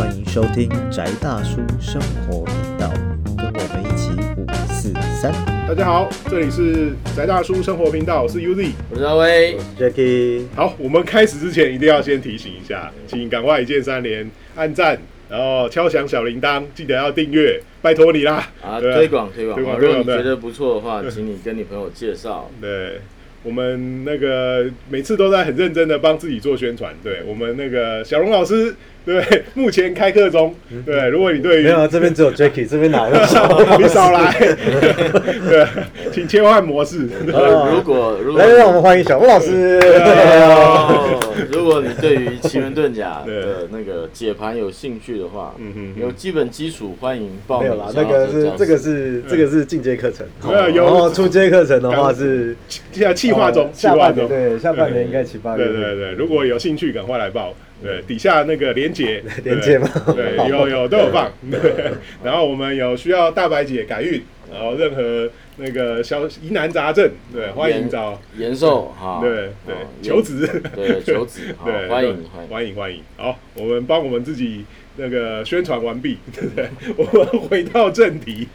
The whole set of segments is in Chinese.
欢迎收听宅大叔生活频道，跟我们一起五四三。大家好，这里是宅大叔生活频道，我是 UZ。我是阿威，Jacky，好，我们开始之前一定要先提醒一下，请赶快一键三连，按赞，然后敲响小铃铛，记得要订阅，拜托你啦！啊，对推广推广推广啊如果你觉得不错的话，请你跟你朋友介绍。对，我们那个每次都在很认真的帮自己做宣传。对我们那个小龙老师，对，目前开课中。对，如果你对于没有啊，这边只有 Jacky，这边哪有小你少来，对，请切换模式。呃，如果如果来，让我们欢迎小龙老师。哦如果你对于奇门遁甲 的那个解盘有兴趣的话，嗯哼哼有基本基础，欢迎报没有啦，名那个。是这个是这个是进阶课程，没有有然后初阶课程的话是现在计划中，计划中。半年对下半年应该七八月。对对对，如果有兴趣，赶快来报。对，底下那个连结，连结吗对，有有都有放。对，然后我们有需要大白姐改运，然后任何那个消疑难杂症，对，欢迎找。延寿哈，对对，求职，对求职，好对，欢迎对欢迎。欢迎欢迎。好，我们帮我们自己那个宣传完毕，对不对？我们回到正题。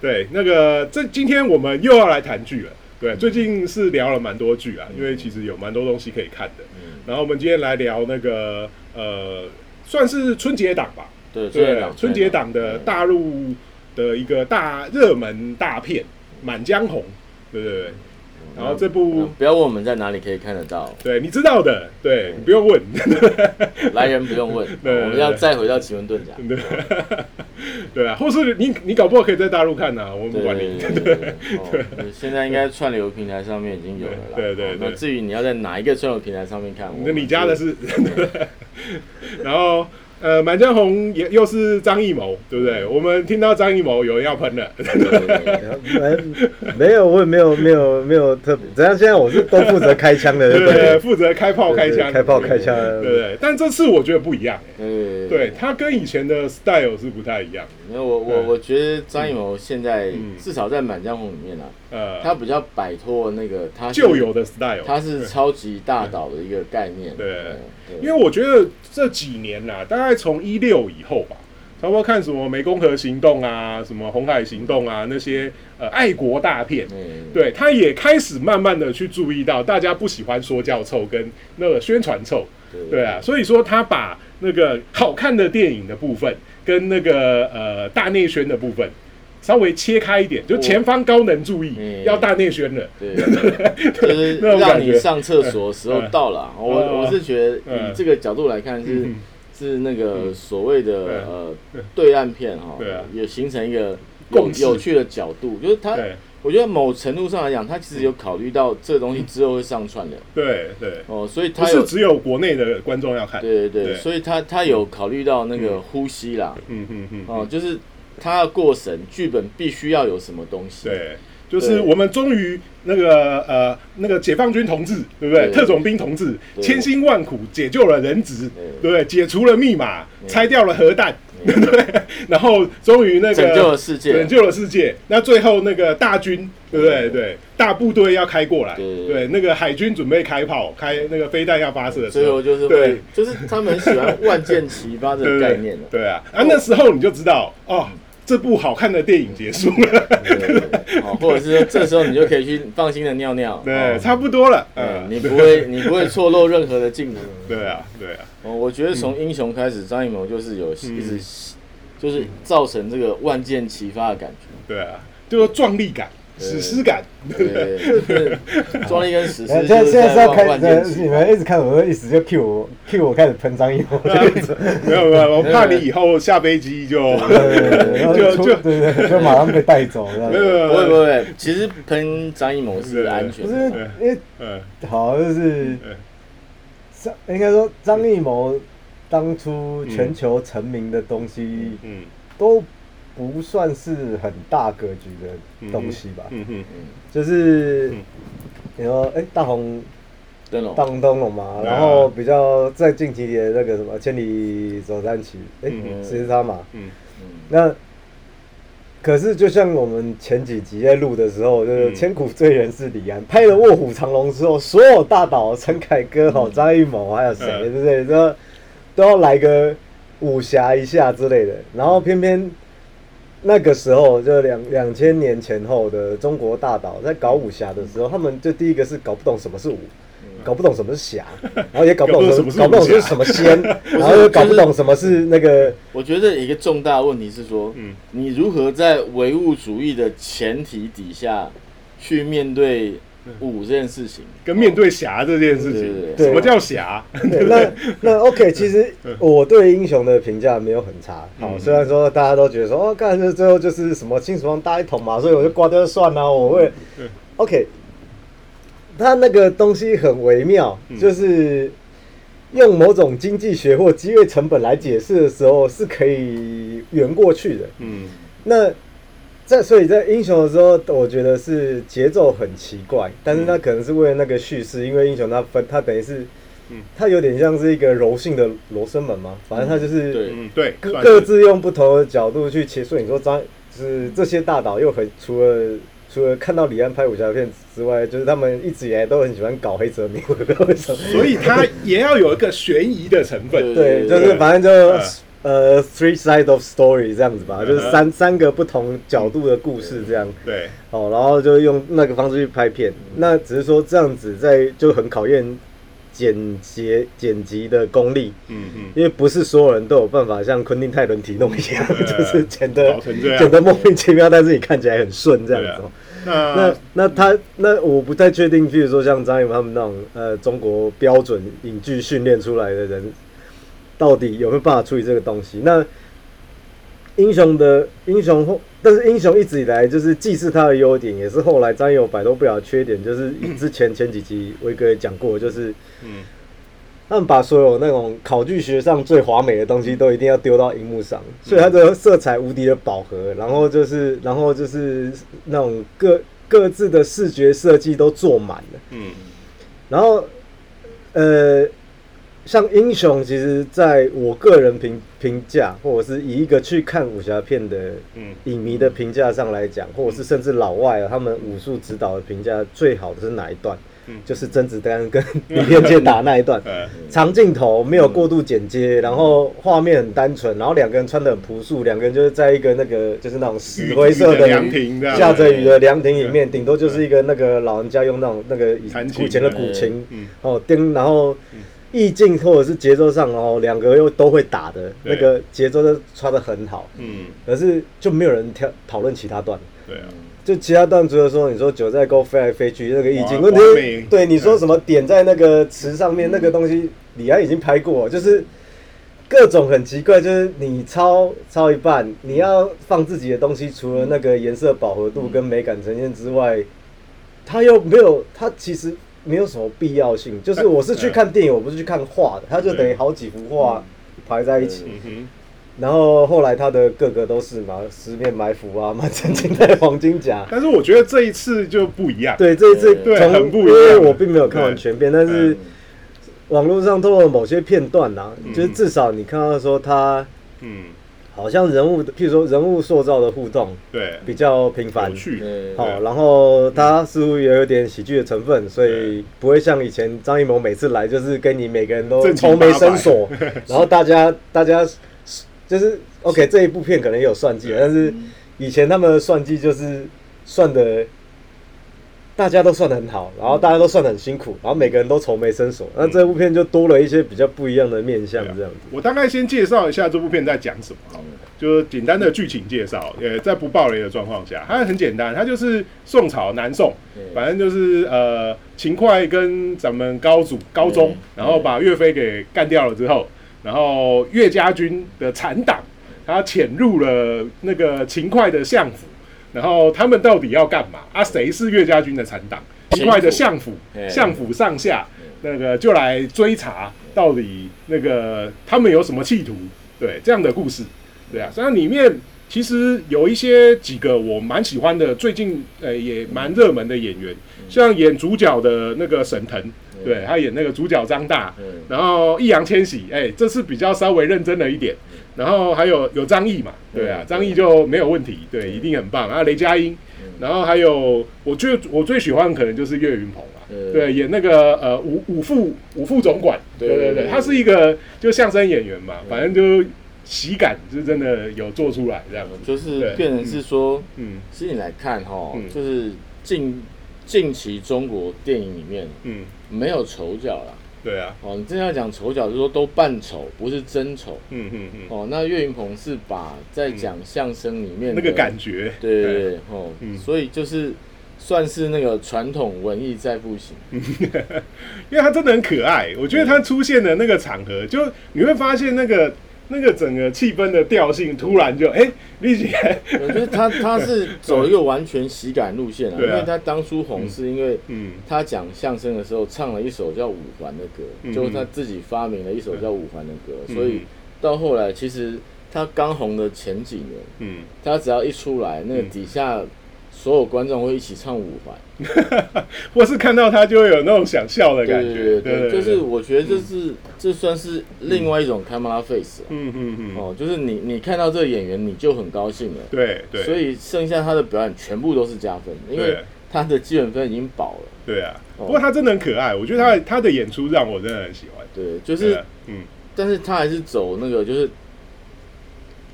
对，那个这今天我们又要来谈剧了。对，最近是聊了蛮多剧啊，因为其实有蛮多东西可以看的。嗯然后我们今天来聊那个呃，算是春节档吧。对对，春节档的大陆的一个大热门大片《满江红》，对对对。然后这部嗯不要问我们在哪里可以看得到，对你知道的，对你不用问。来人不用问，我们要再回到奇门遁甲。对，对啊，或是你你搞不好可以在大陆看呐、我们不对管你。现在应该串流平台上面已经有了啦。对对那至于你要在哪一个串流平台上面看，我那们你家的，是然后呃，《满江红》也又是张艺谋，对不对？我们听到张艺谋有人要喷了，没没有，我也没有没有没有特别，怎样？现在我是都负责开枪的，对对？负责开炮开枪，开炮开枪对不对。但这次我觉得不一样，对对，他跟以前的 style 是不太一样，因为我我嗯我觉得张艺谋现在嗯至少在《满江红》里面啊，呃，他比较摆脱那个他是旧有的 style，他是超级大导的一个概念。对对因为我觉得这几年啦，大概从一六以后吧，差不多看什么湄公河行动啊，什么红海行动啊，那些呃爱国大片，对对，他也开始慢慢的去注意到大家不喜欢说教臭跟那个宣传臭，对啊，所以说他把那个好看的电影的部分跟那个呃大内宣的部分。稍微切开一点，就前方高能注意，嗯。要大内宣了。对，就是让你上厕所的时候到了。我嗯。我是觉得嗯。以这个角度来看是嗯。是那个所谓的对呃对岸片哈也形成一个有共有趣的角度，就是它，我觉得某程度上来讲，它其实有考虑到这个东西之后会上串的。对对，哦，所以不它有是只有国内的观众要看。对对对。对，所以他他有考虑到那个呼吸啦，嗯嗯嗯，哦，就是它要过审，剧本必须要有什么东西，对，就是我们终于那个呃那个解放军同志，对不对？对。特种兵同志千辛万苦解救了人质，对。对不对？解除了密码，拆掉了核弹，对。不对？然后终于那个拯救了世界。拯救了世界。那最后那个大军，对不对？对，大部队要开过来，对。对，那个海军准备开炮，开那个飞弹要发射的时候，就是对，就是他们喜欢万箭齐发这对对个概念的。对啊，啊，那时候你就知道哦，这部好看的电影结束了，或者是说这时候你就可以去放心的尿尿，对，哦。差不多了，嗯，你不会你不会错漏任何的镜头。对啊，对啊，哦，我觉得从英雄开始，张艺谋就是有一直就是造成这个万箭齐发的感觉。对啊，就是壮丽感、对史诗感，对，就是壮丽跟史诗现在就是现在是要开你发。们一直看我的意思就 Q 我 Q 我开始喷张艺谋这样子，没有没有，我怕你以后下飞机就 就就对对，就马上被带走这样。子。没有不会不会，其实喷张艺谋是安全不是。因为嗯好就是嗯张应该说张艺谋当初全球成名的东西嗯。都不算是很大格局的东西吧，嗯嗯就是嗯。你说哎大红灯笼。大红灯笼嘛，然后比较在近期的那个什么千里走单骑，哎嗯是他嘛，嗯。那可是就像我们前几集在录的时候，就是嗯。千古罪人是李安，拍了《卧虎藏龙》之后，所有大导陈凯歌、好张艺谋还有谁，嗯。对不对？都都要来个武侠一下之类的，然后偏偏那个时候就两两千年前后的中国大岛在搞武侠的时候，他们就第一个是搞不懂什么是武。搞不懂什么是侠，然后也搞不懂什么搞不懂是什么仙，然后又搞不懂什么是那个。我觉得一个重大问题是说，嗯，你如何在唯物主义的前提底下去面对武这件事情，跟面对侠这件事情，什么叫侠？那那 OK，其实我对英雄的评价没有很差。好，虽然说大家都觉得说，哦，干这最后就是什么青史王大一统嘛，所以我就挂掉算了。我会 OK。他那个东西很微妙，就是用某种经济学或机会成本来解释的时候，是可以圆过去的。嗯，那在所以在英雄的时候，我觉得是节奏很奇怪，但是那可能是为了那个叙事，因为英雄他分，他等于是，嗯，它有点像是一个柔性的罗生门嘛，反正它就是对对各各自用不同的角度去切。所以你说张是这些大导又很除了。除了看到李安拍武侠片之外，就是他们一直以来都很喜欢搞黑泽明，我不知道为什么。所以他也要有一个悬疑的成分。对，就是反正就呃，three side of story 这样子吧，就是三三个不同角度的故事这样。对。哦，然后就用那个方式去拍片，那只是说这样子在就很考验。剪辑剪辑的功力，嗯嗯，因为不是所有人都有办法像昆汀泰伦提弄一样，就是剪的剪的莫名其妙，但是你看起来很顺这样子。那那那他那我不太确定，譬如说像张艺谋他们那种呃中国标准影剧训练出来的人，到底有没有办法处理这个东西？那英雄的英雄。但是英雄一直以来就是既是他的优点，也是后来张友摆脱不了缺点。就是之前前几集威哥也讲过，就是嗯，他们把所有那种考据学上最华美的东西都一定要丢到荧幕上，所以它的色彩无敌的饱和，然后就是然后就是那种各各自的视觉设计都做满了，嗯，然后呃。像英雄，其实在我个人评评价，或者是以一个去看武侠片的影迷的评价上来讲，或者是甚至老外啊，他们武术指导的评价最好的是哪一段？就是 甄子丹跟李连杰打那一段，长镜头没有过度剪接，然后画面很单纯，然后两个人穿的很朴素，两个人就是在一个那个就是那种石灰色的凉亭，下着雨的凉亭里面，顶多就是一个那个老人家用那种那个以前的古琴哦叮，然后。意境或者是节奏上哦，两个又都会打的那个节奏都抓的很好，嗯，可是就没有人挑讨论其他段，对啊，就其他段除了说你说九寨沟飞来飞去那个意境问题，对你说什么点在那个词上面那个东西，李安已经拍过，就是各种很奇怪，就是你抄抄一半，你要放自己的东西，除了那个颜色饱和度跟美感呈现之外，他又没有他其实。没有什么必要性，就是我是去看电影，我不是去看画的，它就等于好几幅画排在一起，然后后来他的个个都是嘛，十面埋伏啊，满城尽带黄金甲。但是我觉得这一次就不一样，对这一次对。很不一样，因为我并没有看完全片，但是网络上透过某些片段呐，就是至少你看到说他，嗯。好像人物，譬如说人物塑造的互动，对，比较频繁，好，然后他似乎也有点喜剧的成分，所以不会像以前张艺谋每次来就是跟你每个人都愁眉深锁，然后大家大家就是 OK 这一部片可能也有算计，但是以前他们的算计就是算的。大家都算得很好，然后大家都算得很辛苦，然后每个人都愁眉深锁。那这部片就多了一些比较不一样的面相，这样子。我大概先介绍一下这部片在讲什么，就是简单的剧情介绍。也，在不暴雷的状况下，它很简单，它就是宋朝南宋，反正就是呃秦桧跟咱们高祖高宗，然后把岳飞给干掉了之后，然后岳家军的残党，他潜入了那个秦桧的相府。然后他们到底要干嘛啊？谁是岳家军的残党？秦桧的相府，相府上下那个就来追查，到底那个他们有什么企图？对，这样的故事，对啊。虽然里面其实有一些几个我蛮喜欢的，最近呃也蛮热门的演员，像演主角的那个沈腾，对他演那个主角张大，然后易烊千玺，哎，这次比较稍微认真了一点。然后还有有张译嘛，对啊，张译就没有问题，对，一定很棒。啊。雷佳音，然后还有，我最我最喜欢可能就是岳云鹏啊，对，演那个呃五五副五副总管，对对对，他是一个就相声演员嘛，反正就喜感是真的有做出来这样，就是变成是说，嗯，其实你来看哈，就是近近期中国电影里面，嗯，没有丑角了。对啊，哦，你真要讲丑角，就是说都扮丑，不是真丑。嗯嗯嗯。哦，那岳云鹏是把在讲相声里面那个感觉，对对对，哦，所以就是算是那个传统文艺再复兴，因为他真的很可爱。我觉得他出现的那个场合，就你会发现那个。那个整个气氛的调性突然就哎，立起来。我觉得他他是 走一个完全喜感路线啊，因为他当初红是因为，嗯，他讲相声的时候唱了一首叫《五环》的歌，就是他自己发明了一首叫《五环》的歌，所以到后来其实他刚红的前几年，嗯，他只要一出来，那个底下。所有观众会一起唱五环，或是看到他就会有那种想笑的感觉。对，就是我觉得这是这算是另外一种 camera face。嗯嗯嗯。哦，就是你你看到这个演员你就很高兴了。对对。所以剩下他的表演全部都是加分，因为他的基本分已经饱了。对啊。不过他真的很可爱，我觉得他他的演出让我真的很喜欢。对，就是嗯，但是他还是走那个就是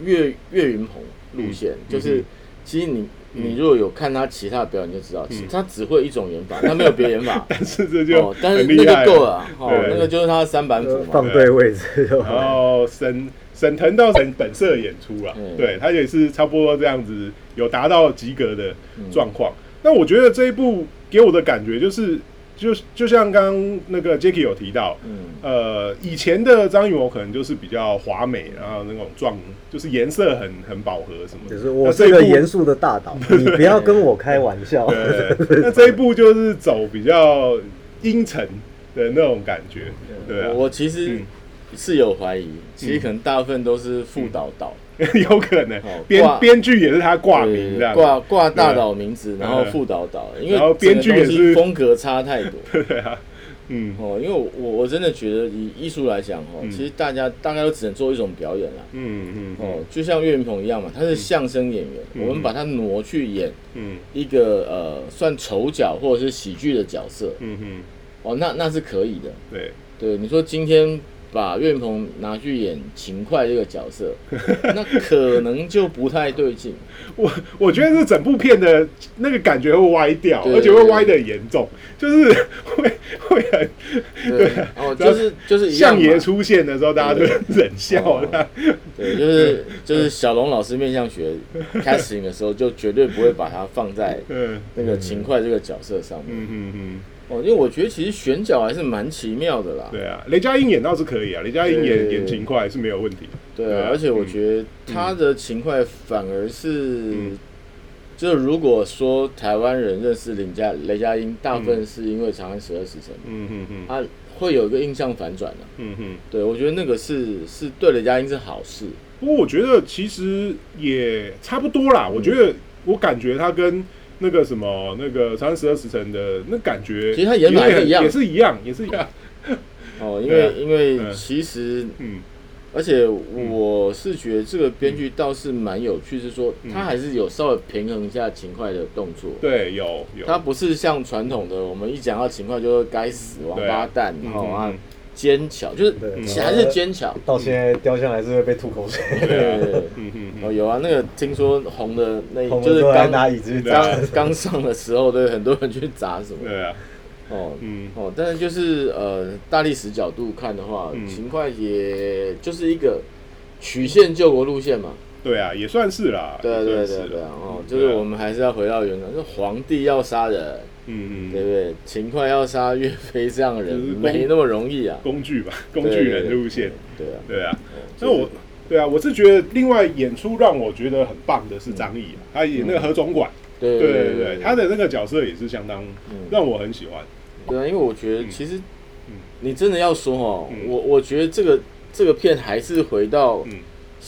岳岳云鹏路线，就是其实你。你如果有看他其他的表演，就知道，他只会一种演法，他没有别演法。但是这就，但是那个够了，哦，那个就是他的三板斧嘛，放对位置。然后沈沈腾到沈本色演出了，对他也是差不多这样子，有达到及格的状况。那我觉得这一部给我的感觉就是。就就像刚刚那个 Jacky 有提到，嗯，呃，以前的张艺谋可能就是比较华美，然后那种状，就是颜色很很饱和什么。就是我是一个严肃的大导，你不要跟我开玩笑。那这一部就是走比较阴沉的那种感觉，对我其实是有怀疑，其实可能大部分都是副导导。有可能，编编剧也是他挂名，挂挂大导名字，然后副导导，因为编剧也是风格差太多。对啊，嗯，哦，因为我我真的觉得以艺术来讲，哦，其实大家大概都只能做一种表演啦。嗯嗯，哦，就像岳云鹏一样嘛，他是相声演员，我们把他挪去演，嗯，一个呃算丑角或者是喜剧的角色，嗯哼，哦，那那是可以的。对。对，你说今天。把岳云鹏拿去演勤快这个角色，那可能就不太对劲。我我觉得这整部片的那个感觉会歪掉，而且会歪的严重，就是会会很对哦，就是就是相爷出现的时候，大家都忍笑的。对，就是就是小龙老师面相学 casting 的时候，就绝对不会把它放在 那个勤快这个角色上面。嗯嗯嗯。哦，因为我觉得其实选角还是蛮奇妙的啦。对啊，雷佳音演倒是可以啊，雷佳音演演勤快是没有问题。对啊，而且我觉得他的勤快反而是，就如果说台湾人认识林佳雷佳音，大部分是因为《长安十二时辰》，嗯嗯嗯，他会有一个印象反转的。嗯哼，对我觉得那个是是对雷佳音是好事。不过我觉得其实也差不多啦。我觉得我感觉他跟。那个什么，那个《长安十二时辰》的那感觉，其实他演法也一样，也是一样，也是一样。哦，因为因为其实，嗯，而且我是觉得这个编剧倒是蛮有趣，是说他还是有稍微平衡一下勤快的动作。对，有有。他不是像传统的，我们一讲到勤快就该死王八蛋，然后啊。坚强就是还是坚强，到现在雕像还是会被吐口水。对，哦有啊，那个听说红的那，就是刚拿椅子刚 刚上的时候，对很多人去砸什么。对啊，哦，嗯，哦，但是就是呃大历史角度看的话，勤快也就是一个曲线救国路线嘛。对啊，也算是啦。对对对对啊，哦，就是我们还是要回到原本，就皇帝要杀人。嗯嗯，对不对？勤快要杀岳飞这样的人没那么容易啊。工具吧，工具人路线。对啊，对啊。那我，对啊，我是觉得另外演出让我觉得很棒的是张译，他演那个何总管。对对对对，他的那个角色也是相当让我很喜欢。对啊，因为我觉得其实，你真的要说哦，我我觉得这个这个片还是回到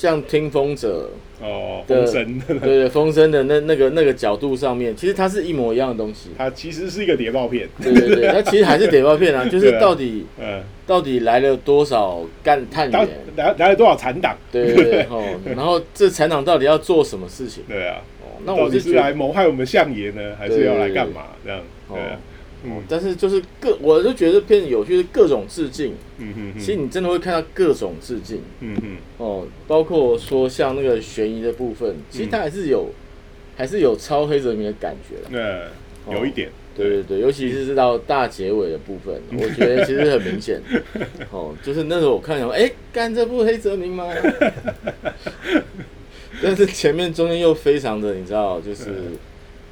像听风者。哦，风声对对，风声的那那个那个角度上面，其实它是一模一样的东西。它其实是一个谍报片。对对对，它 其实还是谍报片啊，就是到底，嗯，到底来了多少干探员，来来了多少残党？对对对，哦，然后这残党到底要做什么事情？对啊，哦，那我是来谋害我们相爷呢，还是要来干嘛？这样，对。嗯，但是就是各，我就觉得片子有趣是各种致敬。嗯哼，其实你真的会看到各种致敬。嗯哼，哦，包括说像那个悬疑的部分，其实它还是有，还是有超黑泽明的感觉的。呃，有一点。对对对，尤其是到大结尾的部分，我觉得其实很明显。哦，就是那时候我看，哎，干这部黑泽明吗？但是前面中间又非常的，你知道，就是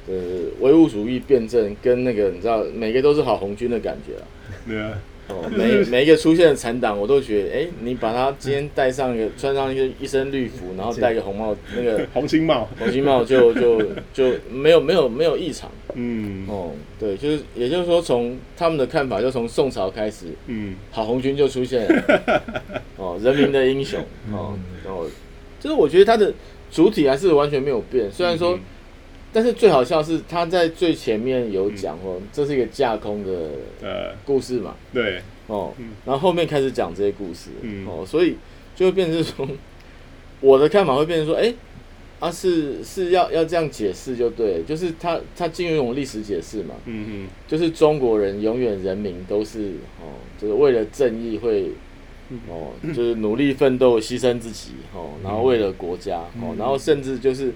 呃唯物主义辩证跟那个你知道，每个都是好红军的感觉啊。对啊。哦，每每一个出现的残党，我都觉得，哎，你把他今天戴上一个，穿上一个一身绿服，然后戴个红帽，那个 红星帽，红星帽就就就没有没有没有异常。嗯。哦，对，就是也就是说，从他们的看法，就从宋朝开始，嗯，好红军就出现了。哦，人民的英雄。哦，然后就是我觉得他的。主体还是完全没有变，虽然说，但是最好笑是他在最前面有讲哦，这是一个架空的呃。故事嘛，对。哦，然后后面开始讲这些故事，哦，所以就会变成说，我的看法会变成说，哎，啊是是要要这样解释就对，就是他他进入一种历史解释嘛，嗯嗯，就是中国人永远人民都是哦，就是为了正义会。哦，就是努力奋斗，牺牲自己，哦，然后为了国家，哦，然后甚至就是，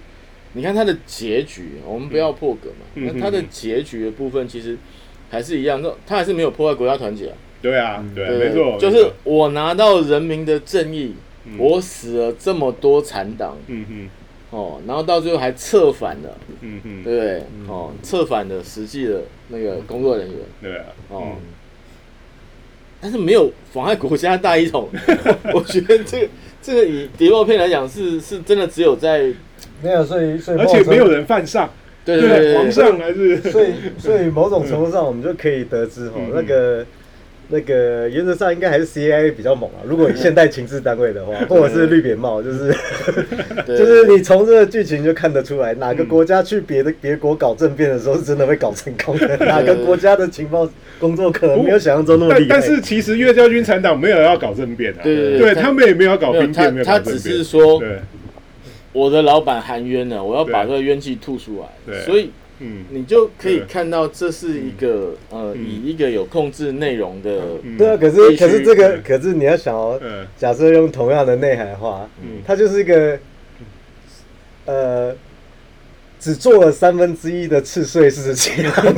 你看他的结局，我们不要破格嘛，那他的结局的部分其实还是一样，说他还是没有破坏国家团结。对啊，对，没错，就是我拿到人民的正义，我死了这么多残党，嗯哼，哦，然后到最后还策反了，嗯哼，对不对？哦，策反的实际的那个工作人员，对啊，哦。但是没有妨碍国家大一统，我觉得这个这个以谍报片来讲是是真的只有在没有，所以所以而且没有人犯上，对对对，皇上还是所以 所以某种程度上我们就可以得知哦那个。那个原则上应该还是 CIA 比较猛啊。如果以现代情治单位的话，或者是绿扁帽，就是 就是你从这个剧情就看得出来，哪个国家去别的别国搞政变的时候是真的会搞成功的，哪个国家的情报工作可能没有想象中那么厉害。但是其实岳家军残党没有要搞政变啊，对对，他们也没有搞兵变，没有他只是说，我的老板含冤了，我要把这个冤气吐出来，所以。嗯，你就可以看到这是一个呃，以一个有控制内容的，对啊。可是可是这个，可是你要想哦，假设用同样的内涵话，嗯，它就是一个呃，只做了三分之一的次税事情。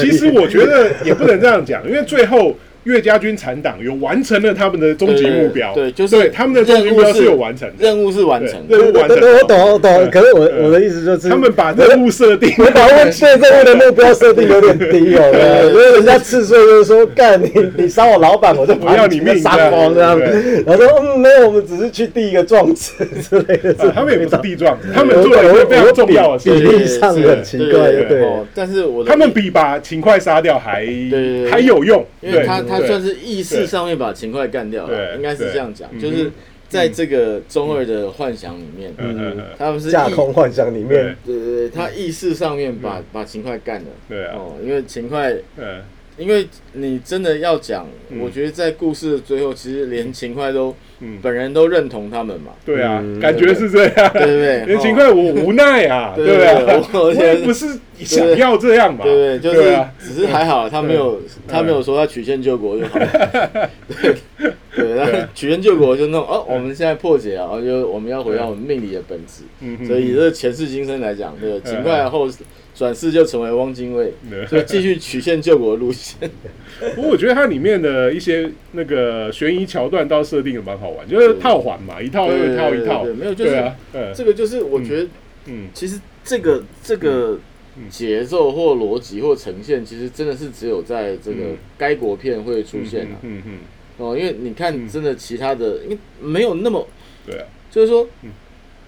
其实我觉得也不能这样讲，因为最后。岳家军残党有完成了他们的终极目标，对，就是对他们的终极目标是有完成，任务是完成，任务完成。我懂，我懂。可是我我的意思就是，他们把任务设定，我把对任务的目标设定有点低哦。因为人家次岁就是说，干你 你杀我老板，我就不要你命杀光这样。然后说嗯，没有，我们只是去递一个状子之类的。他们也不是递状，他们做了一个非常重要的，比例上很奇怪，对。但是我他们比把勤快杀掉还还有用，因为他。他算是意识上面把勤快干掉了，应该是这样讲，就是在这个中二的幻想里面，他们是架空幻想里面，对。对对，他意识上面把把勤快干了，对啊，哦，因为勤快，因为你真的要讲，我觉得在故事的最后，其实连勤快都。本人都认同他们嘛？对啊，感觉是这样，对不对？连勤快我无奈啊，对不对？我也不是想要这样嘛，对对？就是只是还好，他没有他没有说他曲线救国就好，对。对，他曲线救国就弄哦，我们现在破解啊，就我们要回到我们命理的本质，所以这前世今生来讲，对勤快后。转世就成为汪精卫，就继续曲线救国路线。不过我觉得它里面的一些那个悬疑桥段倒设定也蛮好玩，就是套环嘛，一套又一套一套。没有，就是这个就是我觉得，嗯，其实这个这个节奏或逻辑或呈现，其实真的是只有在这个该国片会出现的。嗯嗯。哦，因为你看，真的其他的，因为没有那么对啊，就是说。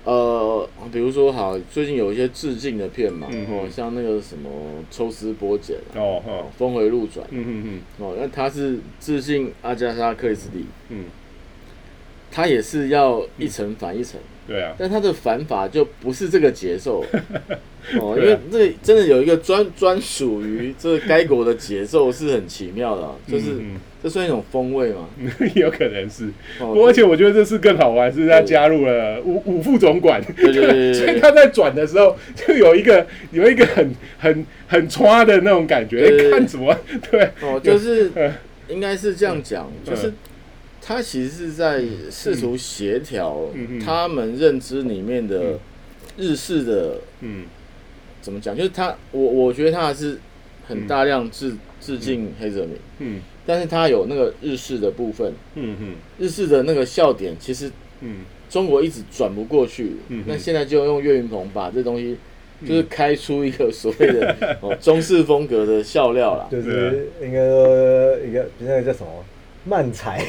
呃，比如说，好，最近有一些致敬的片嘛，哦，像那个什么抽丝剥茧，哦，哦，峰回路转，嗯嗯嗯，哦，那他是致敬阿加莎克里斯蒂，嗯，他也是要一层反一层，对啊，但他的反法就不是这个节奏，哦，因为这真的有一个专专属于这该国的节奏是很奇妙的，就是这算一种风味吗？有可能是，而且我觉得这次更好玩，是他加入了 五五副总管，对对对，所以他在转的时候就有一个有一个很很很抓的那种感觉，看什么？对，哦，就是 应该是这样讲，就是他其实是在试图协调他们认知里面的日式的，嗯，怎么讲？就是他，我我觉得他还是很大量致致敬黑泽明，嗯。但是它有那个日式的部分，嗯哼，日式的那个笑点，其实，嗯，中国一直转不过去，嗯，那现在就用岳云鹏把这东西，就是开出一个所谓的 哦中式风格的笑料啦，就是应该说一个那个叫什么？慢才，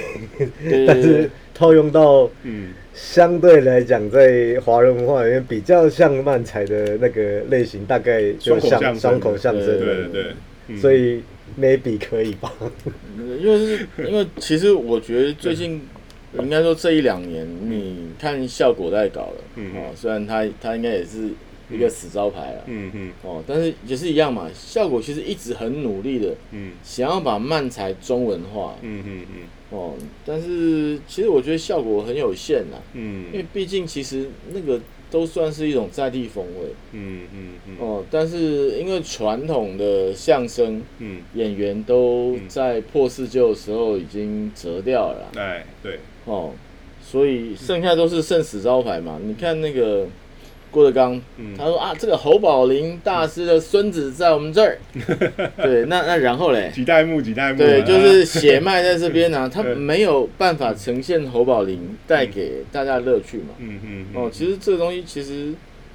但是套用到，嗯，相对来讲在华人文化里面比较像慢才的那个类型，大概就像双口相声，对对对，所以。Maybe 可以吧？因为是，因为其实我觉得最近应该说这一两年，你看效果在搞了，嗯。哦，虽然他他应该也是一个死招牌了，嗯嗯，哦，但是也是一样嘛，效果其实一直很努力的，嗯，想要把漫才中文化，嗯嗯嗯，哦，但是其实我觉得效果很有限呐，嗯，因为毕竟其实那个。都算是一种在地风味，嗯嗯嗯。哦，但是因为传统的相声，嗯，演员都在破四旧的时候已经折掉了，哎，对，哦，所以剩下都是剩死招牌嘛。你看那个。郭德纲，他说啊，这个侯宝林大师的孙子在我们这儿。对，那那然后嘞？几代目，几代目。对，就是血脉在这边呢，他没有办法呈现侯宝林带给大家乐趣嘛。嗯嗯。哦，其实这个东西，其实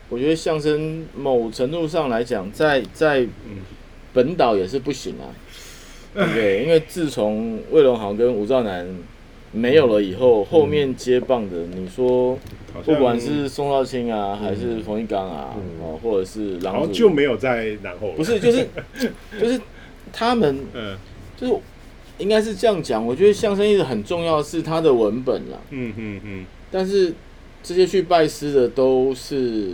我觉得相声某程度上来讲，在在本岛也是不行啊。对，因为自从魏龙豪跟吴兆南。没有了以后，后面接棒的，你说不管是宋少卿啊，还是冯一刚啊，哦，或者是然后就没有在然后，不是，就是 就是他们，嗯，就是应该是这样讲。我觉得相声一直很重要是他的文本啦，嗯嗯嗯。但是这些去拜师的都是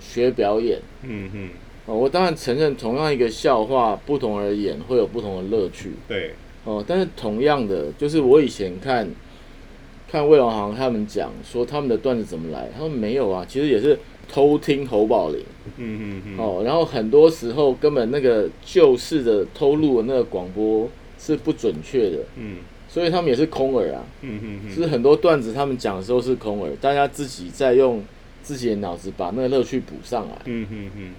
学表演，嗯嗯。哦，我当然承认，同样一个笑话，不同而言会有不同的乐趣，对。哦，但是同样的，就是我以前看，看魏龙航他们讲说他们的段子怎么来，他们没有啊，其实也是偷听侯宝林，嗯嗯嗯，哦，然后很多时候根本那个旧式的偷录的那个广播是不准确的，嗯，所以他们也是空耳啊，嗯嗯嗯，是很多段子他们讲的时候是空耳，大家自己在用自己的脑子把那个乐趣补上来，嗯嗯嗯，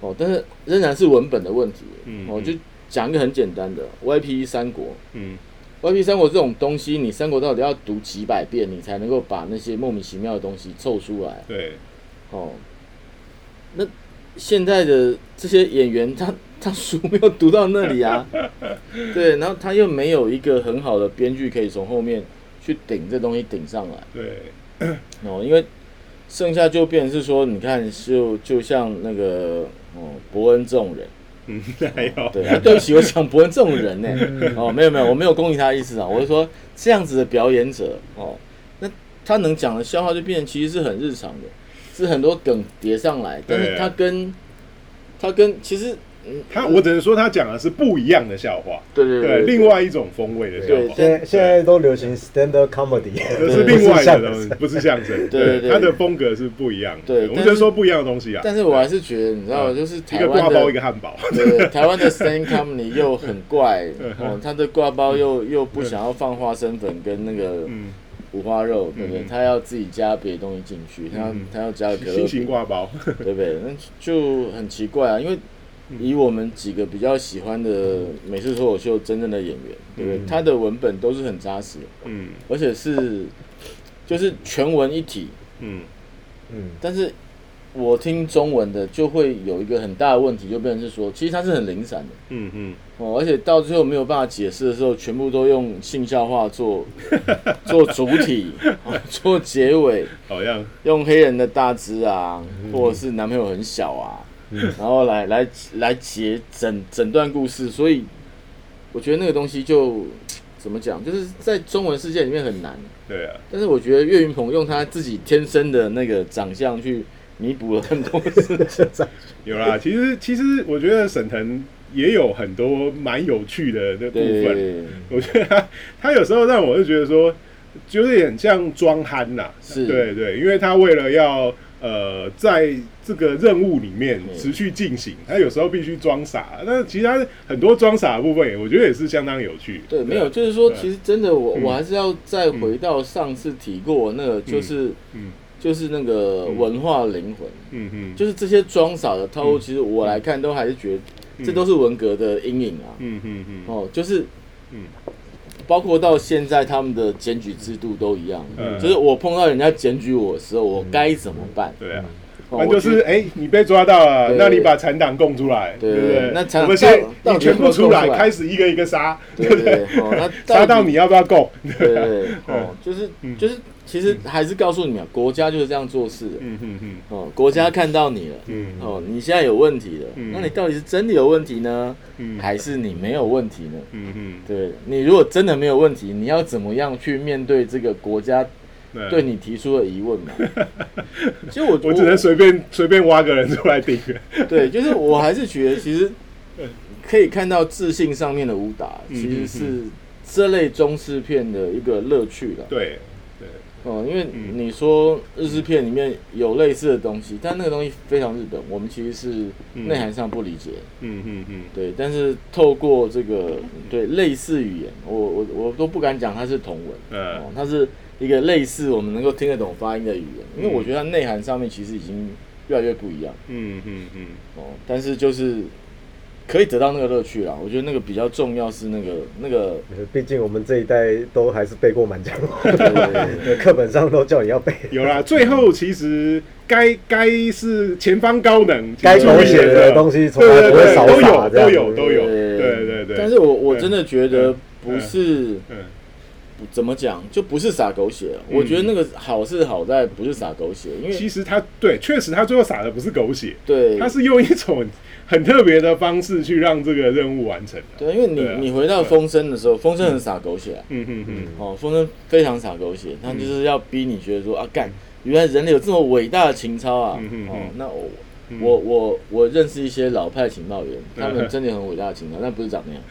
哦，但是仍然是文本的问题，嗯，哦就。讲一个很简单的 YP 三国，嗯，YP 三国这种东西，你三国到底要读几百遍，你才能够把那些莫名其妙的东西凑出来？对，哦，那现在的这些演员，他他书没有读到那里啊，对，然后他又没有一个很好的编剧可以从后面去顶这东西顶上来，对，哦，因为剩下就变成是说，你看，就就像那个哦，伯恩这种人。嗯，还有。对，对不起，我想伯恩这种人呢，哦，没有没有，我没有攻击他的意思啊，我是说这样子的表演者，哦，那他能讲的笑话就变成其实是很日常的，是很多梗叠上来，但是他跟他跟其实。他我只能说他讲的是不一样的笑话，对对对，另外一种风味的笑话。现现在都流行 stand up comedy，这是另外的东西，不是相声。对对，他的风格是不一样。对，我们只能说不一样的东西啊。但是我还是觉得，你知道，就是一个挂包，一个汉堡。对，台湾的 stand comedy 又很怪 哦，他的挂包又又不想要放花生粉跟那个五花肉，对不对？他要自己加别的东西进去，他他要加可乐。新型挂包，对不对？那就很奇怪啊，因为。以我们几个比较喜欢的美式脱口秀真正的演员，对不对？他的文本都是很扎实，嗯，而且是就是全文一体，嗯嗯。但是我听中文的就会有一个很大的问题，就变成是说，其实它是很零散的，嗯嗯。哦，而且到最后没有办法解释的时候，全部都用性笑话做 做主体，做结尾，好像用黑人的大只啊，或者是男朋友很小啊。然后来来来结整整段故事，所以我觉得那个东西就怎么讲，就是在中文世界里面很难。对啊。但是我觉得岳云鹏用他自己天生的那个长相去弥补了很多事情。有啦，其实其实我觉得沈腾也有很多蛮有趣的那部分。我觉得他他有时候让我就觉得说，就有点像装憨呐。是，对对，因为他为了要呃在这个任务里面持续进行，他有时候必须装傻。那其他很多装傻的部分，我觉得也是相当有趣。对，没有，就是说，其实真的，我我还是要再回到上次提过那个，就是嗯。就是那个文化灵魂，嗯嗯，就是这些装傻的套路，其实我来看都还是觉得，这都是文革的阴影啊，嗯嗯嗯，哦，就是，嗯，包括到现在他们的检举制度都一样，就是我碰到人家检举我的时候，我该怎么办？对啊。那就是哎，你被抓到了，那你把残党供出来，对不对？那我们先你全部出来，开始一个一个杀，对不对？杀到你要不要供？对，哦，就是就是，其实还是告诉你们，国家就是这样做事的。嗯嗯嗯。哦，国家看到你了，嗯，哦，你现在有问题了，那你到底是真的有问题呢，还是你没有问题呢？嗯嗯。对你如果真的没有问题，你要怎么样去面对这个国家？对你提出的疑问嘛？其实我我只能随便随便挖个人出来顶。对，就是我还是觉得，其实可以看到自信上面的武打，其实是这类中式片的一个乐趣了。对对哦，因为你说日式片里面有类似的东西，但那个东西非常日本，我们其实是内涵上不理解。嗯嗯嗯，对。但是透过这个对类似语言，我我我都不敢讲它是同文，嗯，它是。一个类似我们能够听得懂发音的语言，因为我觉得它内涵上面其实已经越来越不一样。嗯嗯嗯。哦，但是就是可以得到那个乐趣啦。我觉得那个比较重要是那个那个，毕竟我们这一代都还是背过《满江红》，课本上都叫你要背。有啦，最后其实该该是前方高能，该狗血的东西从来不会少都有都有都有。对对对。但是我我真的觉得不是。怎么讲就不是撒狗血？我觉得那个好是好在不是撒狗血，因为其实他对，确实他最后撒的不是狗血，对，他是用一种很特别的方式去让这个任务完成的。对，因为你你回到风声的时候，风声很撒狗血，嗯嗯嗯，哦，风声非常撒狗血，他就是要逼你觉得说啊，干，原来人类有这么伟大的情操啊，哦，那我。我我我认识一些老派情报员，他们真的很伟大的情报，但不是长那样，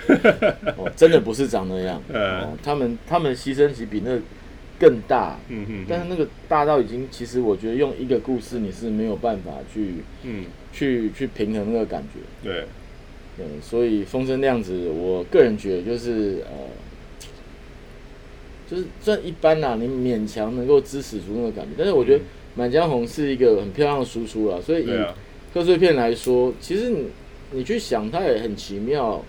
哦，真的不是长那样，哦，他们他们牺牲其比那更大，嗯嗯，但是那个大到已经，其实我觉得用一个故事你是没有办法去，嗯，去去平衡那个感觉，对，对，所以风声那样子，我个人觉得就是呃，就是算一般啦，你勉强能够支持住那个感觉，但是我觉得《满江红》是一个很漂亮的输出了，所以以贺岁片来说，其实你你去想，它也很奇妙。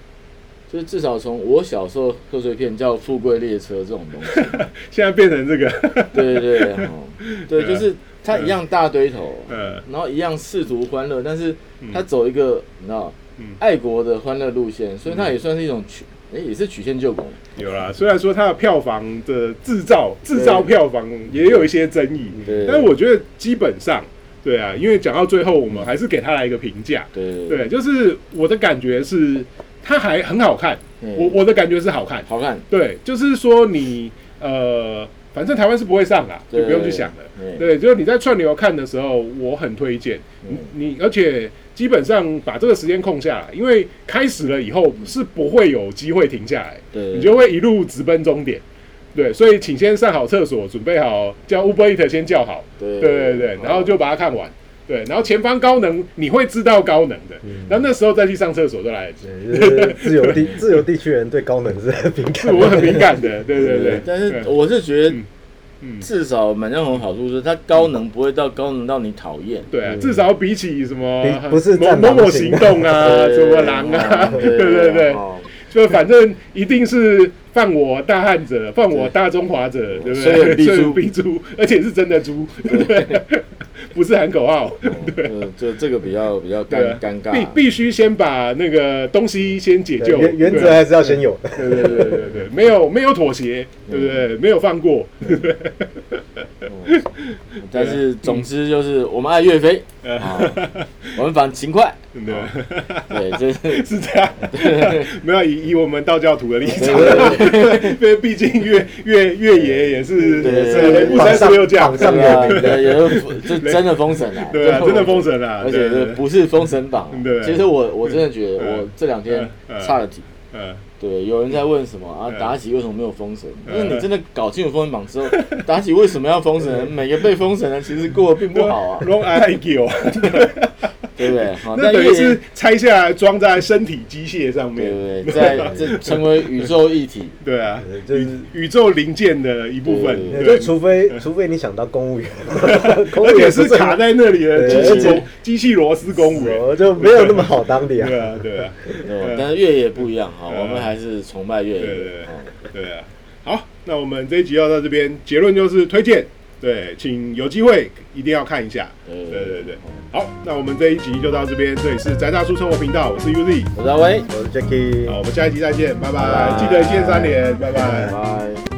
就是至少从我小时候贺岁片叫《富贵列车》这种东西，现在变成这个。对对对，对，就是它一样大堆头，嗯，然后一样世俗欢乐，但是它走一个你知道，爱国的欢乐路线，所以它也算是一种曲，哎，也是曲线救国。有啦，虽然说它的票房的制造制造票房也有一些争议，但是我觉得基本上。对啊，因为讲到最后，我们还是给他来一个评价。对对，就是我的感觉是，他还很好看。我我的感觉是好看，好看。对，就是说你呃，反正台湾是不会上啦，就不用去想了。对，就是你在串流看的时候，我很推荐你，而且基本上把这个时间空下来，因为开始了以后是不会有机会停下来，你就会一路直奔终点。对，所以请先上好厕所，准备好叫 Uber Eat 先叫好，对。对对对，然后就把它看完，对，然后前方高能你会知道高能的，然后那时候再去上厕所就来得及。自由地 自由地区人对高能是很敏感，我很敏感的，对对对。但是我是觉得，至少满江红好处是它高能不会到高能到你讨厌，对啊，至少比起什么不是某某行动啊，什么狼啊，对对对。就反正一定是犯我大汉者，犯我大中华者，对不对？所以必诛，而且是真的诛，对不对？不是喊口号，对。就这个比较比较尴尴尬，必必须先把那个东西先解救，原则还是要先有。对对对对对，没有没有妥协，对不对？没有放过，对不对？但是总之就是我们爱岳飞，我们反勤快，对，对，就是。是这样，没有以以我们道教徒的立场，因为毕竟岳岳岳爷也是对不三十六将，上对，也是这真的封神啊，对，真的封神。啊，而且不是封神榜，对，其实我我真的觉得我这两天差了题，嗯。对，有人在问什么啊？妲己为什么没有封神？因为你真的搞清楚封神榜之后，妲己为什么要封神？每个被封神的其实过得并不好啊。Wrong idea。对不对？那等于是拆下来装在身体机械上面，对不对？在这成为宇宙一体，对啊，就是宇宙零件的一部分。就除非除非你想当公务员，而且是卡在那里的机器螺机器螺丝公务员，就没有那么好当的呀。对啊，对啊。但是越野不一样哈，我们还是崇拜越野。对对对啊。好，那我们这一集要到这边，结论就是推荐。对，请有机会一定要看一下。对对对，好，那我们这一集就到这边。这里是宅大叔生活频道，我是 Uzi，我是阿威，我是 Jacky。好，我们下一集再见，拜拜。记得一键三连，拜拜。拜。